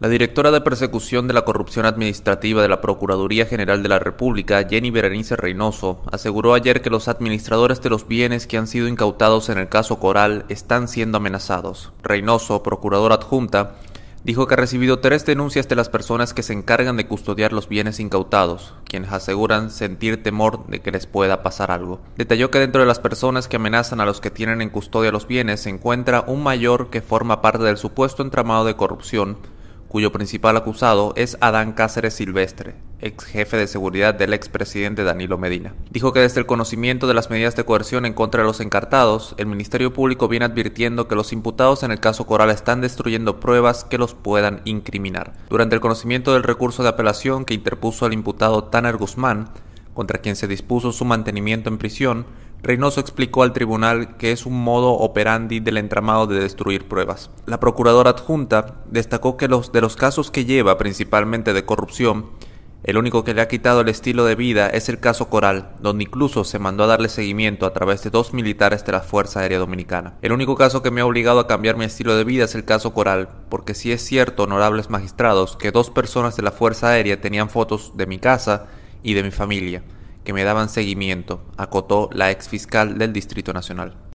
La directora de Persecución de la Corrupción Administrativa de la Procuraduría General de la República, Jenny Berenice Reynoso, aseguró ayer que los administradores de los bienes que han sido incautados en el caso Coral están siendo amenazados. Reynoso, procuradora adjunta, dijo que ha recibido tres denuncias de las personas que se encargan de custodiar los bienes incautados, quienes aseguran sentir temor de que les pueda pasar algo. Detalló que dentro de las personas que amenazan a los que tienen en custodia los bienes se encuentra un mayor que forma parte del supuesto entramado de corrupción cuyo principal acusado es Adán Cáceres Silvestre, ex jefe de seguridad del expresidente Danilo Medina. Dijo que desde el conocimiento de las medidas de coerción en contra de los encartados, el Ministerio Público viene advirtiendo que los imputados en el caso Coral están destruyendo pruebas que los puedan incriminar. Durante el conocimiento del recurso de apelación que interpuso el imputado Tanner Guzmán, contra quien se dispuso su mantenimiento en prisión, Reynoso explicó al tribunal que es un modo operandi del entramado de destruir pruebas. La procuradora adjunta destacó que los de los casos que lleva, principalmente de corrupción, el único que le ha quitado el estilo de vida es el caso Coral, donde incluso se mandó a darle seguimiento a través de dos militares de la Fuerza Aérea Dominicana. El único caso que me ha obligado a cambiar mi estilo de vida es el caso Coral, porque si es cierto, honorables magistrados, que dos personas de la Fuerza Aérea tenían fotos de mi casa y de mi familia que me daban seguimiento, acotó la ex fiscal del Distrito Nacional.